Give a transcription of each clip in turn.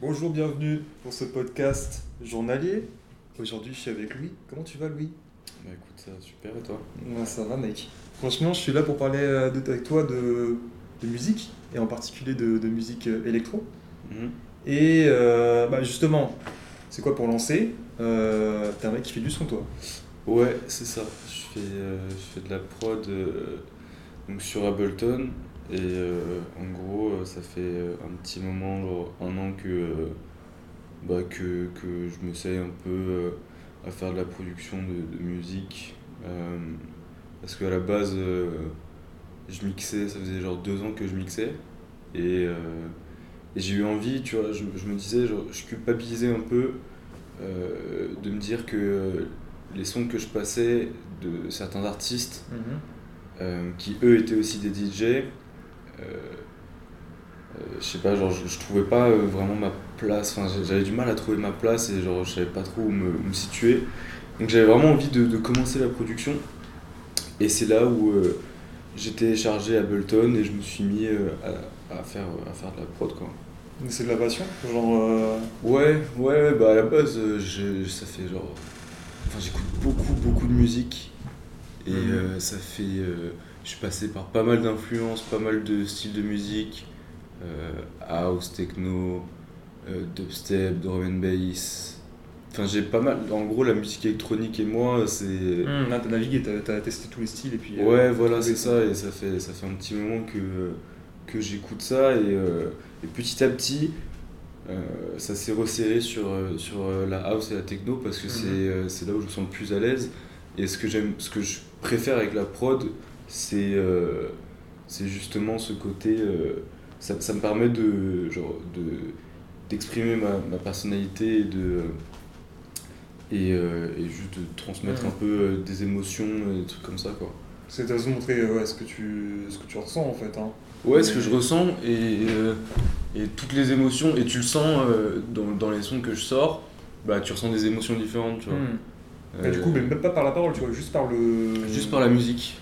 Bonjour, bienvenue pour ce podcast journalier. Aujourd'hui, je suis avec Louis. Comment tu vas, Louis? Bah écoute, ça va super et toi? Ouais, Ça va, mec. Franchement, je suis là pour parler euh, de- avec toi de, de musique, et en particulier de, de musique euh, électro. Mhm. Et euh, bah, justement, c'est quoi pour lancer? Euh, T'es un mec qui fait du son, toi. Ouais, c'est ça. Je fais, euh, je fais de la prod donc sur Ableton et euh, en gros, euh, ça fait euh, un petit moment, genre un an que, bah, que, que je m'essaye un peu à faire de la production de, de musique. Euh, parce qu'à la base, euh, je mixais, ça faisait genre deux ans que je mixais. Et, et j'ai eu envie, tu vois, je, je me disais, genre, je culpabilisais un peu de me dire que les sons que je passais de certains artistes, euh, qui eux étaient aussi des DJ, je sais pas, genre je, je trouvais pas euh, vraiment ma place, enfin j'avais du mal à trouver ma place et genre je savais pas trop où me, où me situer. Donc j'avais vraiment envie de, de commencer la production et c'est là où euh, j'ai téléchargé Ableton et je me suis mis euh, à, à faire, à faire de la prod quoi. C'est de la passion Genre. euh, Ouais, ouais, bah à la base, euh, je- ça fait genre. Enfin, j'écoute beaucoup, beaucoup de musique. Et Mhm. euh, ça fait. Je suis passé par pas mal d'influences, pas mal de styles de musique. euh, house, techno, euh, dubstep, drum and bass. Enfin, j'ai pas mal. En gros, la musique électronique et moi, c'est. là, t'as navigué, t'as t'as testé tous les styles et puis. euh, Ouais, voilà, c'est ça, et ça fait, ça fait un petit moment que, que j'écoute ça, et, euh, et petit à petit, ça s'est resserré sur, sur la house et la techno, parce que Mhm. c'est c'est là où je me sens le plus à l'aise, et ce que, j'aime, ce que je préfère avec la prod, c'est euh, c'est justement ce côté, euh, ça, ça me permet de, genre, de, d'exprimer ma, ma personnalité et de... Et, euh, et juste de transmettre un peu euh, des émotions et des trucs comme ça quoi. C'est de se montrer ouais, ce, que tu, ce que tu ressens en fait. Hein. Ouais, ce que je ressens et, euh, et toutes les émotions, et tu le sens euh, dans, dans les sons que je sors, bah tu ressens des émotions différentes, tu vois. Hmm. Mais du coup, même pas par la parole, tu vois, juste par le. Juste par la musique.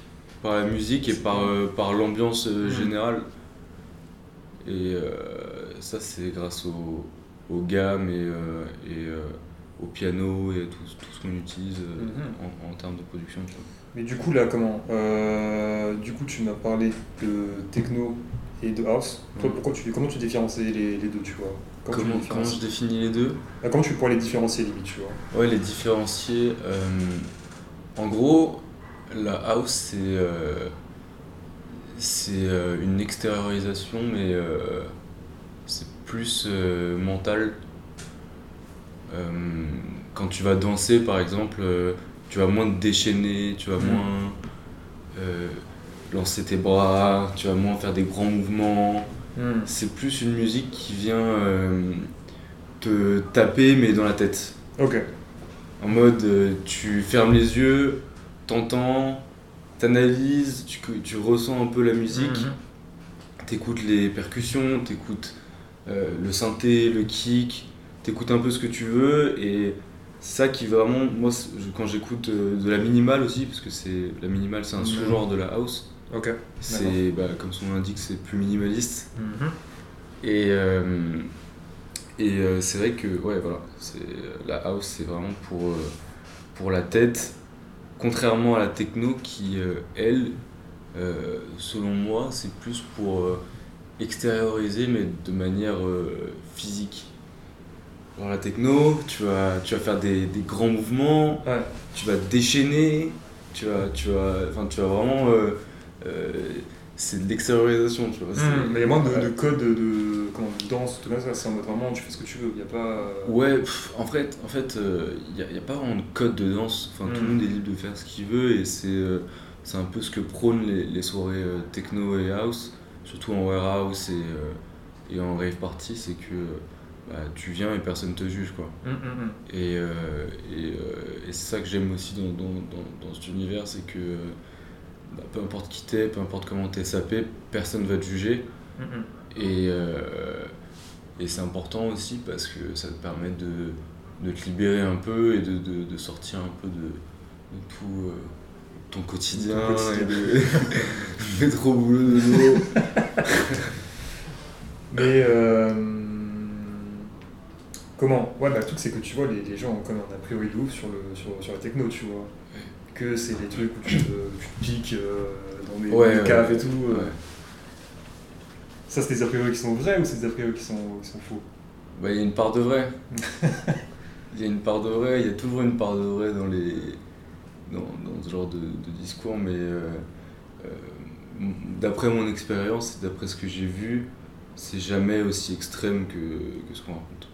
Par la musique et par, euh, par l'ambiance euh, Mhm. générale. Et euh, ça, c'est grâce au, aux gammes et, et au piano et tout, tout ce qu'on utilise Mhm. en, en termes de production. Tu vois. Mais du coup, là, comment Du coup, tu m'as parlé de techno et de house. Toi, Ouais. pourquoi tu, comment tu différencies les, les deux, tu vois? Comment, tu Comment, différencies je définis les deux? Ah, comment tu pourrais les différencier, limite, tu vois? Ouais, les différencier. en gros, la house, c'est euh, c'est euh, une extériorisation, mais euh, c'est plus mental. Quand tu vas danser, par exemple, tu vas moins te déchaîner, tu vas Mhm. moins lancer tes bras, tu vas moins faire des grands mouvements. C'est plus une musique qui vient te taper, mais dans la tête. Ok. En mode, tu fermes les yeux, t'entends, t'analyses, tu, tu ressens un peu la musique, Mhm. t'écoutes les percussions, t'écoutes euh, le synthé, le kick, t'écoutes un peu ce que tu veux et c'est ça qui vraiment, moi quand j'écoute euh, de la minimale aussi, parce que c'est la minimale c'est un Mhm. sous-genre de la house, c'est bah, comme son nom l'indique c'est plus minimaliste Mhm. et, euh, et euh, c'est vrai que ouais, voilà, c'est, la house, c'est vraiment pour, pour la tête, contrairement à la techno qui, euh, elle, euh, selon moi, c'est plus pour euh, extérioriser, mais de manière euh, physique. Alors la techno, tu vas, tu vas faire des, des grands mouvements, Ouais. tu vas te déchaîner, tu vas, tu vas, enfin, tu vas vraiment... euh, euh, c'est de l'extériorisation, tu vois. c'est- Mhm. Mais il y a moins de, Ouais. de code de, comment, de danse, tout comme ça. C'est en mode vraiment, tu fais ce que tu veux. Il n'y a pas. euh, Ouais, pff, en fait, en fait, il n'y a, pas vraiment de code de danse. Enfin, tout le Mm. monde est libre de faire ce qu'il veut et c'est euh, c'est un peu ce que prônent les, les soirées euh, techno et house, surtout en warehouse et, euh, et en rave party, c'est que bah, tu viens et personne te juge, quoi. Mhm, mhm. Et, euh, et, euh, et c'est ça que j'aime aussi dans, dans, dans, dans cet univers, c'est que euh, bah, peu importe qui t'es, peu importe comment t'es sapé, personne va te juger. Et, euh, et c'est important aussi parce que ça te permet de, de te libérer un peu et de, de, de sortir un peu de, de tout euh, ton quotidien, Ton quotidien. et de métro boulot dodo. Mais euh, comment? Ouais, bah le truc c'est que tu vois, les, les gens ont comme un a priori de ouf sur, le, sur, sur la techno, tu vois. Que c'est des trucs où tu te, tu te piques euh, dans des, Ouais, des ouais, caves ouais. et tout. Ouais. Ça, c'est des a priori qui sont vrais ou c'est des a priori qui sont, qui sont faux Bah, il y a une part de vrai. Il y a une part de vrai, il y a toujours une part de vrai dans les dans, dans ce genre de, de discours, mais euh, euh, d'après mon expérience et d'après ce que j'ai vu, c'est jamais aussi extrême que, que ce qu'on raconte.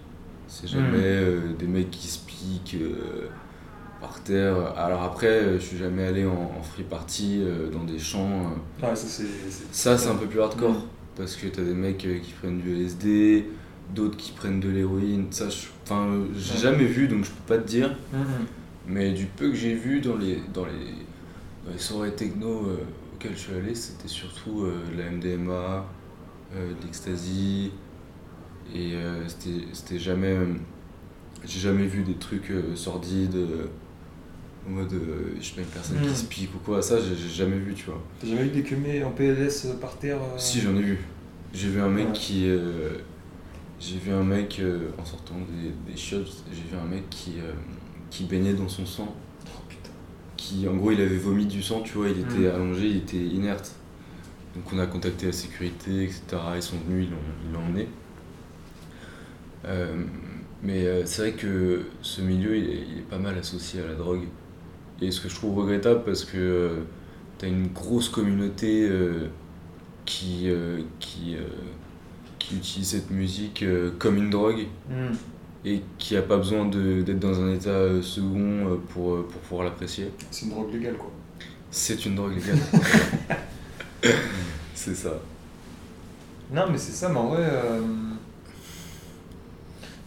C'est jamais Mhm. euh, des mecs qui se piquent par terre. Alors après, je suis jamais allé en, en free party euh, dans des champs. euh, Ouais, ça c'est. ça, c'est un peu plus hardcore. Parce que t'as des mecs euh, qui prennent du LSD, d'autres qui prennent de l'héroïne. Ça, je- enfin, j'ai jamais vu, donc je peux pas te dire. Mhm. Mais du peu que j'ai vu dans les, dans les, dans les soirées techno euh, auxquelles je suis allé, c'était surtout euh, de la MDMA, euh, de l'ecstasy. Et c'était jamais. j'ai jamais vu des trucs sordides. En mode, euh, je sais pas, une personne qui se pique ou quoi. Ça, j'ai jamais vu, tu vois. T'as jamais eu des cumés en PLS euh, par terre euh, Si, j'en ai vu. J'ai vu un mec Ouais. qui. euh, j'ai vu un mec euh, en sortant des, des shots, j'ai vu un mec qui, euh, qui baignait dans son sang. Oh putain. Qui, en gros, il avait vomi du sang, tu vois, il était Mm. allongé, il était inerte. Donc on a contacté la sécurité, etc. Ils sont venus, ils l'ont ils l'ont emmené. Euh, mais euh, c'est vrai que ce milieu, il est, il est pas mal associé à la drogue. Et ce que je trouve regrettable, parce que euh, t'as une grosse communauté euh, qui, euh, qui, euh, qui utilise cette musique comme une drogue Mhm. et qui a pas besoin d'être dans un état second pour, pour pouvoir l'apprécier. C'est une drogue légale quoi. C'est une drogue légale. c'est ça. Non, mais c'est ça, mais en vrai.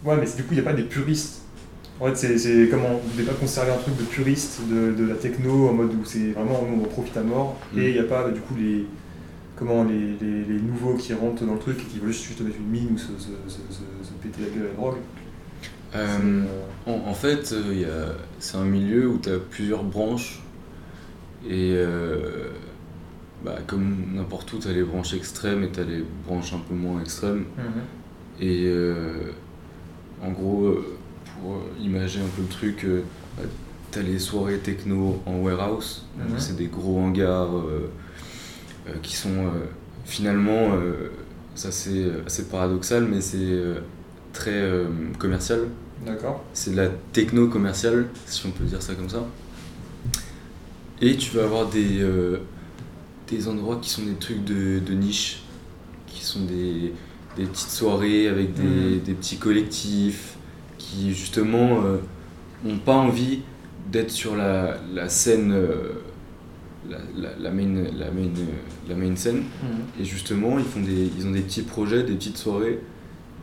Ouais, mais du coup, il n'y a pas des puristes. En fait, c'est- comment vous ne devez pas conserver un truc de puriste de, de la techno en mode où c'est vraiment on en profite à mort Mm. et il n'y a pas du coup les comment les, les, les nouveaux qui rentrent dans le truc et qui veulent juste, mettre une mine ou se, se, se, se- se péter la gueule à la drogue. Euh, euh, en, en fait, euh, c'est un milieu où tu as plusieurs branches. Et euh, bah, comme n'importe où, tu as les branches extrêmes et tu as les branches un peu moins extrêmes. Mhm. Et euh, en gros, pour imager un peu le truc, euh, bah, t'as les soirées techno en warehouse. Donc Mhm. C'est des gros hangars euh, euh, qui sont euh, finalement, euh, ça c'est assez paradoxal, mais c'est euh, très euh, commercial. D'accord. C'est de la techno commerciale, si on peut dire ça comme ça. Et tu vas avoir des, euh, des endroits qui sont des trucs de, de niche, qui sont des, des petites soirées avec des, Mhm. des petits collectifs qui justement euh, n'ont pas envie d'être sur la, la scène, euh, la, la, la main, la, main, euh, la main scène. Mhm. Et justement, ils, font des, ils ont des petits projets, des petites soirées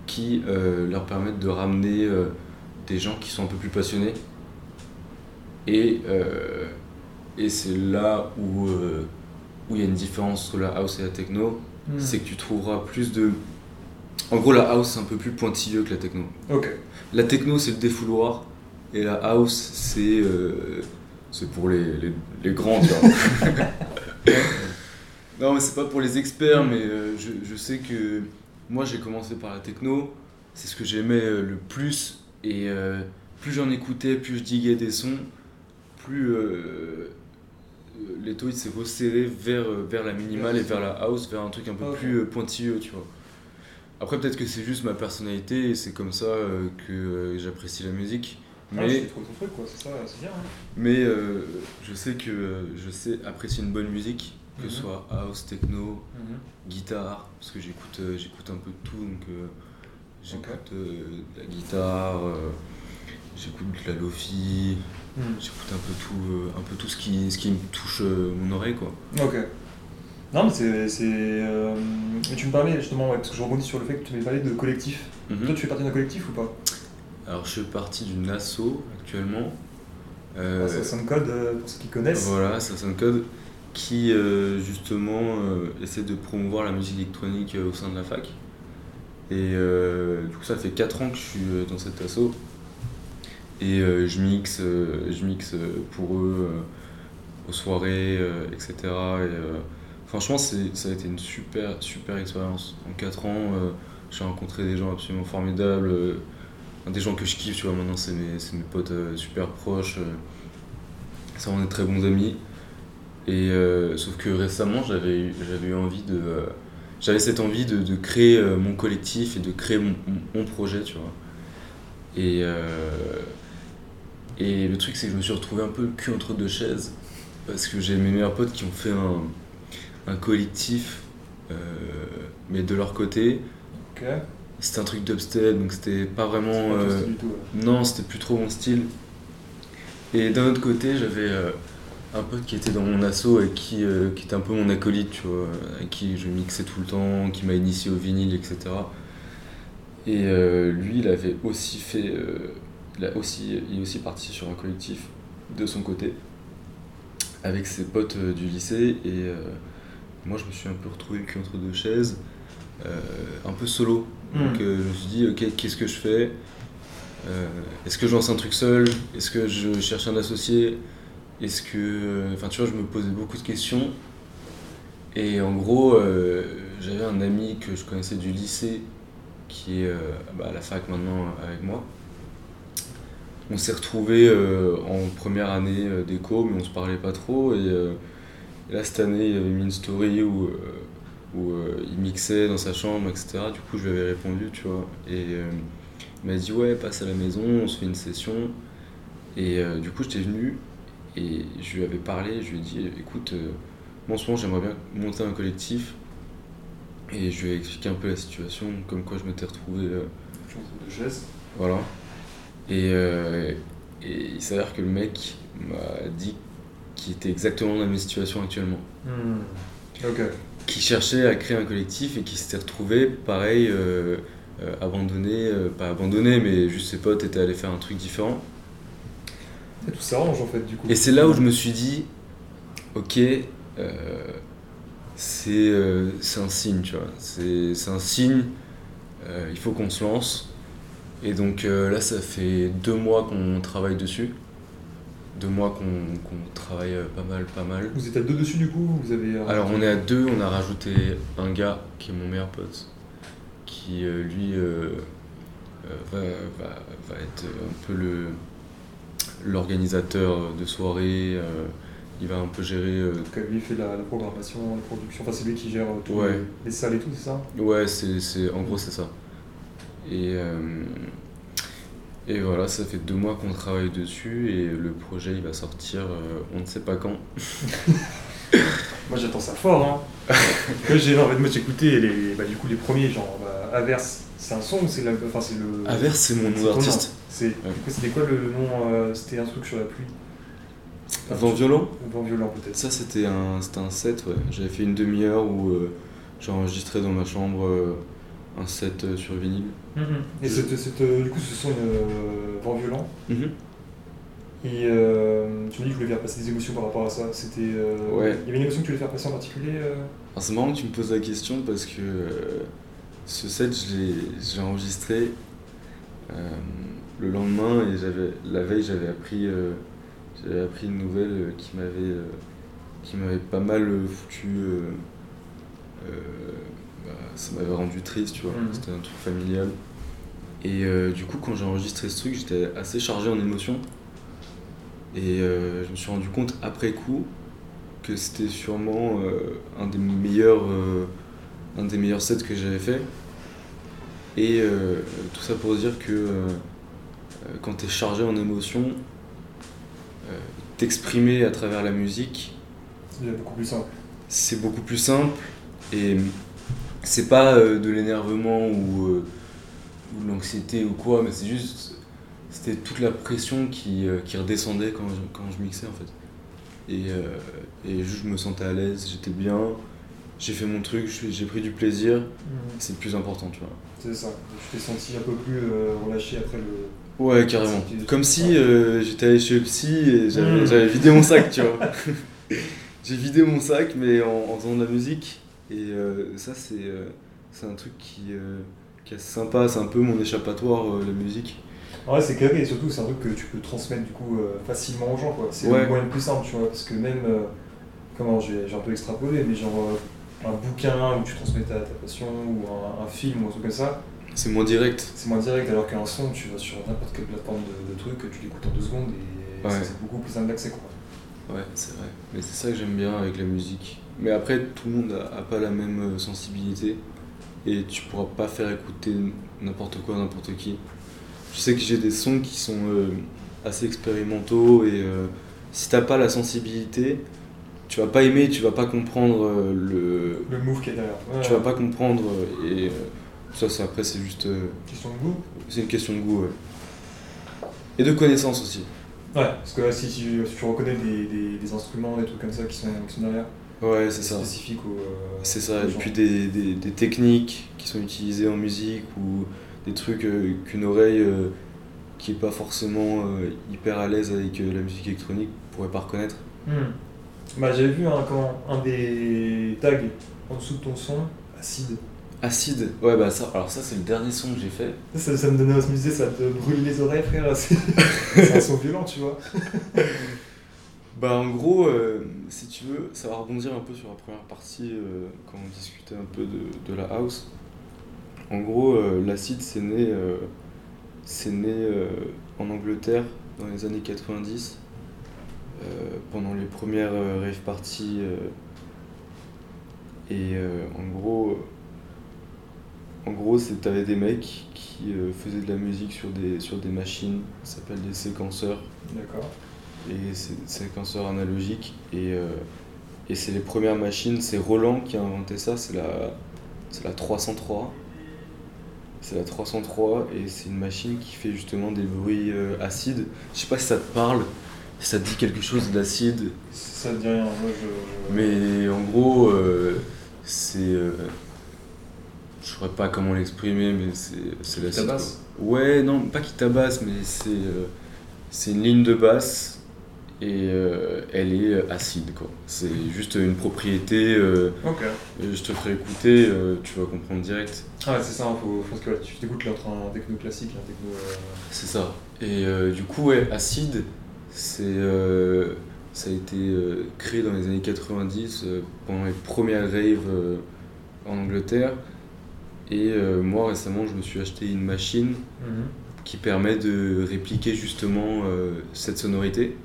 qui euh, leur permettent de ramener euh, des gens qui sont un peu plus passionnés. Et, euh, et c'est là où euh, où il y a une différence entre la house et la techno. Mhm. C'est que tu trouveras plus de. En gros, la house, c'est un peu plus pointilleux que la techno. Ok. La techno, c'est le défouloir. Et la house, c'est. euh, c'est pour les, les, les grands, tu vois. non, mais c'est pas pour les experts, mais euh, je, je sais que moi, j'ai commencé par la techno. C'est ce que j'aimais euh, le plus. Et euh, plus j'en écoutais, plus je diguais des sons, plus il s'est resserré vers, vers la minimale et vers la house, vers un truc un peu plus pointilleux, tu vois. Après, peut-être que c'est juste ma personnalité et c'est comme ça euh, que euh, j'apprécie la musique. Ah, Mais, c'est trop ton truc quoi, c'est ça, c'est bien. hein. mais euh, je sais que je sais apprécier une bonne musique, que ce Mhm. soit house, techno, Mhm. guitare, parce que j'écoute j'écoute un peu de tout, donc j'écoute de la guitare, j'écoute de la lofi, Mhm. j'écoute un peu tout, euh, un peu tout ce qui, ce qui me touche euh, mon oreille, quoi. Ok. Non, mais c'est. c'est, euh, mais tu me parlais justement, ouais, parce que je rebondis sur le fait que tu m'avais parlé de collectif. Mhm. Toi, tu fais partie d'un collectif ou pas? Alors, je fais partie d'une asso actuellement. Euh, sonne code euh, pour ceux qui connaissent. Voilà, sonne code qui euh, justement euh, essaie de promouvoir la musique électronique au sein de la fac. Et euh, du coup, ça fait 4 ans que je suis dans cet asso. Et je mixe, je mixe pour eux aux soirées, etc. Et, franchement, ça a été une super, super expérience. En 4 ans, euh, j'ai rencontré des gens absolument formidables. euh, des gens que je kiffe, tu vois, maintenant c'est mes, mes potes euh, super proches. ça, on est très bons amis. Et sauf que récemment, j'avais eu, envie de. j'avais cette envie de, de créer mon collectif et de créer mon, projet, tu vois. Et, et le truc, c'est que je me suis retrouvé un peu le cul entre deux chaises. Parce que j'ai mes meilleurs potes qui ont fait un, un collectif, euh, mais de leur côté. C'était un truc d'upstep, donc c'était pas vraiment. Pas euh, style du tout, ouais. non, c'était plus trop mon style. Et d'un autre côté, j'avais euh, un pote qui était dans mon asso et qui, qui était un peu mon acolyte, tu vois, avec qui je mixais tout le temps, qui m'a initié au vinyle, etc. Et lui, il avait aussi fait. il, a aussi, il est aussi parti sur un collectif de son côté, avec ses potes du lycée. Et euh, moi, je me suis un peu retrouvé le cul entre deux chaises, euh, un peu solo. Donc Hmm. euh, je me suis dit, ok, qu'est-ce que je fais? Euh, Est-ce que je lance un truc seul? Est-ce que je cherche un associé? Est-ce que. Enfin, tu vois, je me posais beaucoup de questions. Et en gros, j'avais un ami que je connaissais du lycée qui est bah, à la fac maintenant avec moi. On s'est retrouvés euh, en première année d'éco, mais on se parlait pas trop. Et, euh, et là, cette année, il avait mis une story où, euh, où euh, il mixait dans sa chambre, etc. Du coup, je lui avais répondu, tu vois. Et euh, il m'a dit, ouais, passe à la maison, on se fait une session. Et du coup, j'étais venu et je lui avais parlé. Je lui ai dit, écoute, moi en ce moment, j'aimerais bien monter un collectif. Et je lui ai expliqué un peu la situation, comme quoi je m'étais retrouvé. euh, de chaises. voilà. Et, euh, et il s'avère que le mec m'a dit qu'il était exactement dans la même situation actuellement. Hmm. Ok. Qui cherchait à créer un collectif et qui s'était retrouvé, pareil, euh, euh, abandonné, euh, pas abandonné, mais juste ses potes étaient allés faire un truc différent. Et tout s'arrange en fait du coup. Et c'est là où je me suis dit, ok, c'est un signe, tu vois. C'est c'est un signe, il faut qu'on se lance. Et donc là, ça fait deux mois qu'on travaille dessus. Deux mois qu'on travaille euh, pas mal, pas mal. Vous êtes à deux dessus du coup Vous avez. euh, Alors on est à deux, on a rajouté un gars qui est mon meilleur pote, qui euh, lui euh, va, va, va être un peu le l'organisateur de soirée, euh, il va un peu gérer... euh, Donc lui fait la, la programmation, la production, enfin c'est lui qui gère tous Ouais. les, les salles et tout, c'est ça? Ouais, c'est, en gros c'est ça. Et, et voilà, ça fait deux mois qu'on travaille dessus et le projet il va sortir, euh, on ne sait pas quand. Moi j'attends ça fort hein j'ai en fait moi j'ai écouté les, bah, du coup les premiers genre bah, Averse, c'est un son ou c'est la... enfin c'est le... Averse c'est mon nom d'artiste. C'est, C'était quoi le nom euh, C'était un truc sur la pluie Vent violent? Vent violent peut-être. Ça, c'était un, c'était un set, ouais. J'avais fait une demi-heure où euh, j'ai enregistré dans ma chambre un set euh, sur vinyle. Et cette, cette, euh, du coup ce sont une euh, Vent violent. Mhm. Et tu me dis que tu voulais faire passer des émotions par rapport à ça. C'était. Ouais. Il y avait une émotion que tu voulais faire passer en particulier Alors, c'est marrant que tu me poses la question parce que ce set, je l'ai, je enregistré le lendemain et j'avais, la veille, j'avais appris, j'avais appris une nouvelle qui m'avait, euh, qui m'avait pas mal foutu. euh, euh, bah, ça m'avait rendu triste, tu vois. Mhm. C'était un truc familial. Et euh, du coup, quand j'ai enregistré ce truc, j'étais assez chargé en émotions. Et euh, je me suis rendu compte après coup que c'était sûrement euh, un des meilleurs un des meilleurs sets que j'avais fait. Et tout ça pour dire que quand tu es chargé en émotions, t'exprimer à travers la musique, C'est déjà beaucoup plus simple. c'est beaucoup plus simple et c'est pas euh, de l'énervement ou, euh, ou de l'anxiété ou quoi, mais c'est juste c'était toute la pression qui, euh, qui redescendait quand je, quand je mixais en fait. Et, euh, et juste je me sentais à l'aise, j'étais bien, j'ai fait mon truc, j'ai pris du plaisir, c'est le plus important, tu vois. C'est ça. Je t'ai senti un peu plus euh, relâché après le. Ouais, carrément. Comme si euh, j'étais allé chez le psy et j'avais j'avais vidé mon sac, tu vois. J'ai vidé mon sac, mais en, en faisant de la musique. Et euh, ça, c'est euh, c'est un truc qui, euh, qui est sympa. C'est un peu mon échappatoire, la musique. Vrai, c'est carré et surtout, c'est un truc que tu peux transmettre du coup facilement aux gens. quoi. C'est Ouais. le moyen le plus simple, tu vois. Parce que même. comment j'ai j'ai un peu extrapolé, mais genre. un bouquin où tu transmets ta, ta passion ou un, un film ou un truc comme ça, C'est moins direct. C'est moins direct, alors qu'un son, tu vas sur n'importe quelle plateforme de, de truc, tu l'écoutes en deux secondes et Ouais. c'est beaucoup plus simple d'accès quoi. Ouais, c'est vrai. Mais c'est ça que j'aime bien avec la musique. Mais après, tout le monde a, a pas la même euh, sensibilité. Et tu pourras pas faire écouter n'importe quoi à n'importe qui. Je sais que j'ai des sons qui sont euh, assez expérimentaux et euh, si t'as pas la sensibilité, tu vas pas aimer, tu vas pas comprendre euh, le. Le move qui est derrière. Ouais, Tu vas pas comprendre et ça, c'est après, c'est juste. Question de goût c'est une question de goût, ouais. Et de connaissance aussi. Ouais, parce que là, si tu, si tu reconnais des, des, des instruments, des trucs comme ça qui sont, qui sont derrière, Ouais, c'est ça. spécifiques au. euh, C'est ça, et puis des, des, des techniques qui sont utilisées en musique ou des trucs euh, qu'une oreille euh, qui est pas forcément euh, hyper à l'aise avec euh, la musique électronique pourrait pas reconnaître. Hmm. Bah, j'avais vu un, comment, un des tags en dessous de ton son, acide. Acide, ouais bah ça, alors ça c'est le dernier son que j'ai fait. Ça, ça me donnait à se musée, ça te brûle les oreilles, frère. C'est un son violent, tu vois. Bah en gros, euh, si tu veux, ça va rebondir un peu sur la première partie euh, quand on discutait un peu de, la house. En gros, euh, l'acide c'est né, en Angleterre dans les années 90, euh, pendant les premières rave parties. et en gros, en gros, t'avais des mecs qui faisaient de la musique sur des, sur des machines, ça s'appelle des séquenceurs D'accord. Et c'est des séquenceurs analogiques et, euh, et c'est les premières machines, c'est Roland qui a inventé ça, c'est la, c'est la 303. C'est la 303 et c'est une machine qui fait justement des bruits euh, acides. Je sais pas si ça te parle, si ça te dit quelque chose d'acide, Ça te dit rien, moi je. mais en gros, euh, c'est. je saurais pas comment l'exprimer, mais c'est c'est l'acide. tabasse? Ouais, non, pas qui tabasse, mais c'est c'est une ligne de basse et euh, elle est euh, acide quoi. C'est juste une propriété. euh, Ok. je te ferai écouter, euh, tu vas comprendre direct. Ah, ouais, c'est ça, hein, faut, je pense que ouais, tu t'écoutes là, entre un techno classique et un techno. euh, C'est ça. Et euh, du coup, ouais, acide, c'est euh, ça a été euh, créé dans les années 90 euh, pendant les premières raves euh, en Angleterre. Et euh, moi récemment, je me suis acheté une machine qui permet de répliquer justement euh, cette sonorité.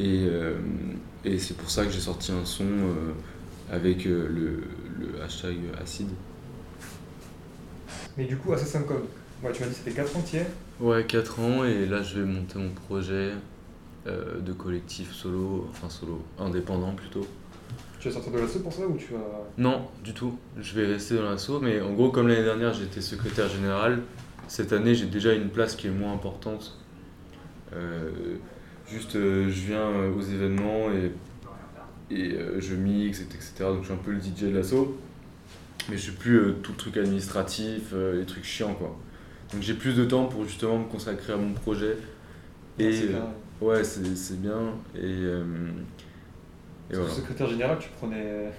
Et, euh, et c'est pour ça que j'ai sorti un son euh, avec euh, le, le hashtag acide. Mais du coup, Assassin's Code, ouais, tu m'as dit que ça fait 4 ans es. Ouais, 4 ans et là je vais monter mon projet euh, de collectif solo, enfin solo, indépendant plutôt. Tu vas sortir de l'assaut pour ça ou tu vas. Non, du tout. Je vais rester dans l'assaut, mais en gros, comme l'année dernière j'étais secrétaire général, cette année j'ai déjà une place qui est moins importante. Euh, juste, euh, je viens euh, aux événements et, et euh, je mixe, et etc. Donc je suis un peu le DJ de l'assaut, mais je suis plus tout le truc administratif, les trucs chiants quoi. Donc j'ai plus de temps pour justement me consacrer à mon projet. Et Ah, c'est euh, bien. ouais, c'est bien. Et, et voilà. secrétaire général, tu prenais.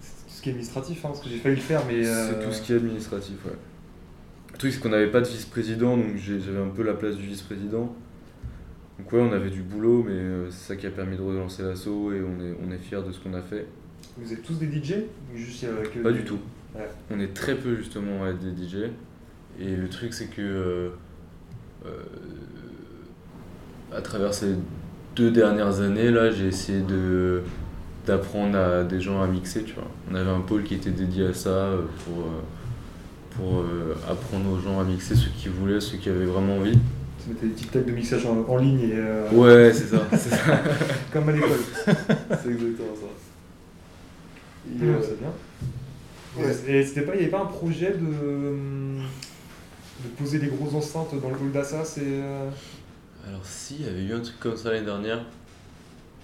C'est tout ce qui est administratif, hein, parce que j'ai failli le faire, mais. euh, C'est tout ce qui est administratif, ouais. Le truc, c'est qu'on n'avait pas de vice-président, donc j'avais un peu la place du vice-président. Donc ouais, on avait du boulot, mais euh, c'est ça qui a permis de relancer l'assaut et on est, on est fiers de ce qu'on a fait. Vous êtes tous des DJ juste Pas du tout. Ouais. On est très peu justement à être des DJ. Et le truc, c'est que euh, euh, à travers ces deux dernières années, là, j'ai essayé de d'apprendre à des gens à mixer, tu vois. On avait un pôle qui était dédié à ça pour, pour euh, apprendre aux gens à mixer, ceux qui voulaient, ceux qui avaient vraiment envie. Tu mettais des tic-tac de mixage en, en ligne et. euh, Ouais, c'est ça. Comme à l'école. c'est exactement ça. Et, Ouais, euh, c'est bien. Ouais. Et c'était pas, il n'y avait pas un projet de, hum, de poser des grosses enceintes dans le hall d'Assas et. euh, Alors si, il y avait eu un truc comme ça l'année dernière,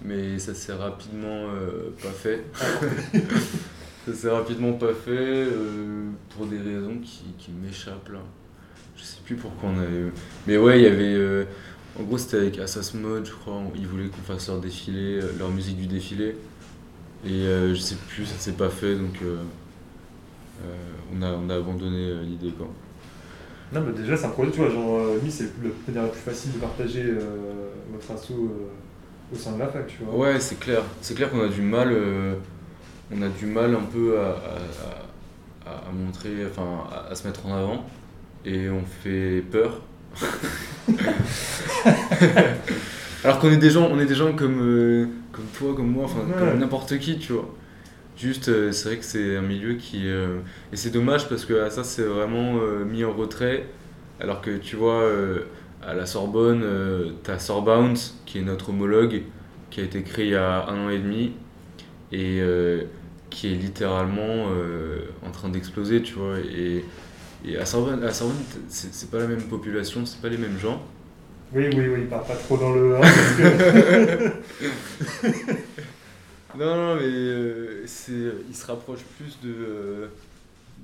mais ça s'est rapidement euh, pas fait. ça s'est rapidement pas fait euh, pour des raisons qui, qui m'échappent là. Je sais plus pourquoi on avait... Mais ouais, il y avait... euh, en gros, c'était avec Assas Mode, je crois. Ils voulaient qu'on fasse leur défilé, euh, leur musique du défilé. Et euh, je sais plus, ça s'est pas fait, donc euh, on, a, on a abandonné l'idée quoi. Non, mais déjà, c'est un projet, tu vois, genre, lui, c'est la manière la plus facile de partager votre assaut euh, au sein de la fac, tu vois. Ouais, c'est clair. C'est clair qu'on a du mal, euh, on a du mal un peu à, à- à- à, montrer, enfin à, se mettre en avant et on fait peur. Alors qu'on est des gens, on est des gens comme, euh, comme toi, comme moi, enfin comme n'importe qui, tu vois. Juste, euh, c'est vrai que c'est un milieu qui. Euh, et c'est dommage parce que ça, c'est vraiment mis en retrait. Alors que tu vois, à la Sorbonne, tu as Sorbounce, qui est notre homologue, qui a été créé il y a un an et demi. Et qui est littéralement en train d'exploser, tu vois. Et, et à Sorbonne, à Sorbonne c'est pas la même population, c'est pas les mêmes gens. Oui, oui, oui, part pas trop dans le. non, non, mais euh, c'est, il se rapproche plus de, euh,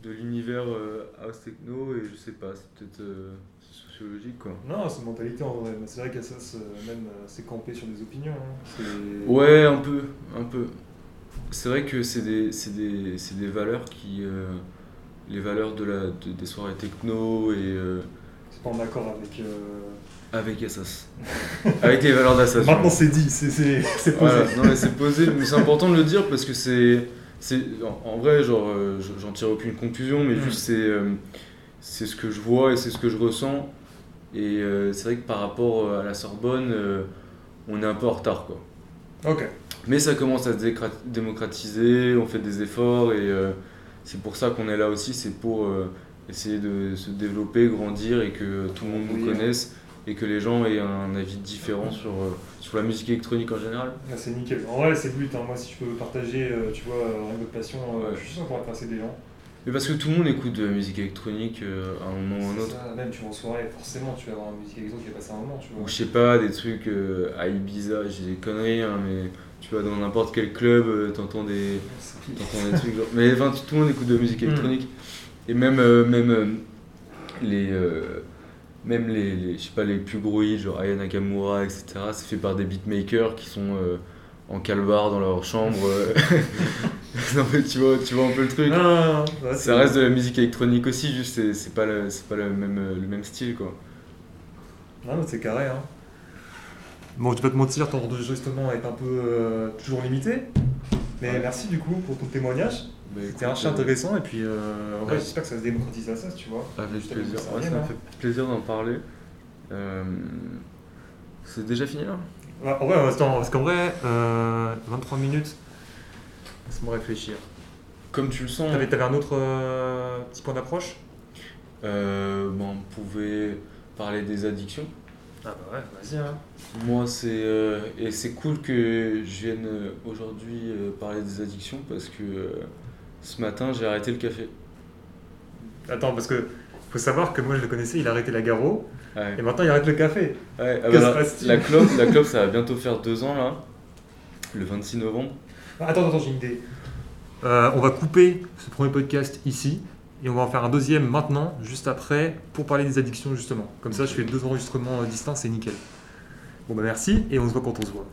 de l'univers euh, house techno et je sais pas, c'est peut-être sociologique quoi. Non, c'est mentalité en vrai. C'est vrai qu'Assas même c'est campé sur des opinions. Hein. Ouais, un peu, un peu. C'est vrai que c'est des, c'est des, c'est des valeurs qui. Les valeurs de la, des soirées techno et. c'est pas en accord avec avec Assas. Avec les valeurs d'Assas. Maintenant c'est dit, c'est posé. non mais c'est posé, mais c'est important de le dire parce que c'est. En, vrai, genre, euh, j'en tire aucune conclusion, mais juste euh, c'est ce que je vois et c'est ce que je ressens. Et euh, c'est vrai que par rapport à la Sorbonne, on est un peu en retard. Quoi. Ok. Mais ça commence à se démocratiser, on fait des efforts et c'est pour ça qu'on est là aussi, c'est pour essayer de se développer, grandir et que tout le monde nous connaisse et que les gens aient un avis différent sur, euh, sur la musique électronique en général. Ah, c'est nickel. En vrai, c'est le but. Hein. Moi, si je peux partager, euh, tu vois, un passion, euh, je suis sûr qu'on va passer des gens. Mais parce que tout le monde écoute de la musique électronique à un moment ou à un autre. Ça, même tu vas en soirée, forcément tu vas avoir une musique électronique qui va passer à un moment. Tu vois. Ou je sais pas, des trucs à Ibiza, j'ai des conneries, hein, mais tu vas dans n'importe quel club, t'entends des, des trucs. Genre... Mais enfin, tout le monde écoute de la musique hmm. électronique. Et même, même les même les, les, je sais pas, les plus gros hits, genre Aya Nakamura, etc., c'est fait par des beatmakers qui sont euh, en calbar dans leur chambre. Euh. non, mais tu vois, tu vois un peu le truc. ça reste de la musique électronique aussi, juste c'est pas, le, pas le, même, le même style, quoi. Non, mais c'est carré, hein. Bon, je vais pas te mentir, ton enregistrement est un peu euh, toujours limité. Mais merci du coup pour ton témoignage. Bah, C'était un intéressant et puis euh, j'espère que ça se démocratise à ça, tu vois. Avec plaisir. Ça, ça m'a fait plaisir d'en parler. Euh, c'est déjà fini là? Ouais, En vrai, parce qu'en vrai, 23 euh, minutes, laisse-moi réfléchir. Comme tu le sens. T'avais, avais un autre petit point d'approche? Bon, On pouvait parler des addictions. Ah bah ouais, vas-y. Hein. Moi, c'est. et c'est cool que je vienne aujourd'hui parler des addictions parce que ce matin, j'ai arrêté le café. Attends, parce que faut savoir que moi je le connaissais, il a arrêté la garo. Et maintenant il arrête le café. Ouais, ah bah la, clope, la clope, ça va bientôt faire deux ans là, le 26 novembre. Ah, attends, attends, j'ai une idée. Euh, on va couper ce premier podcast ici et on va en faire un deuxième maintenant, juste après, pour parler des addictions justement. Comme ça, je fais deux enregistrements à distance, c'est nickel. Bon bah merci et on se voit quand on se voit.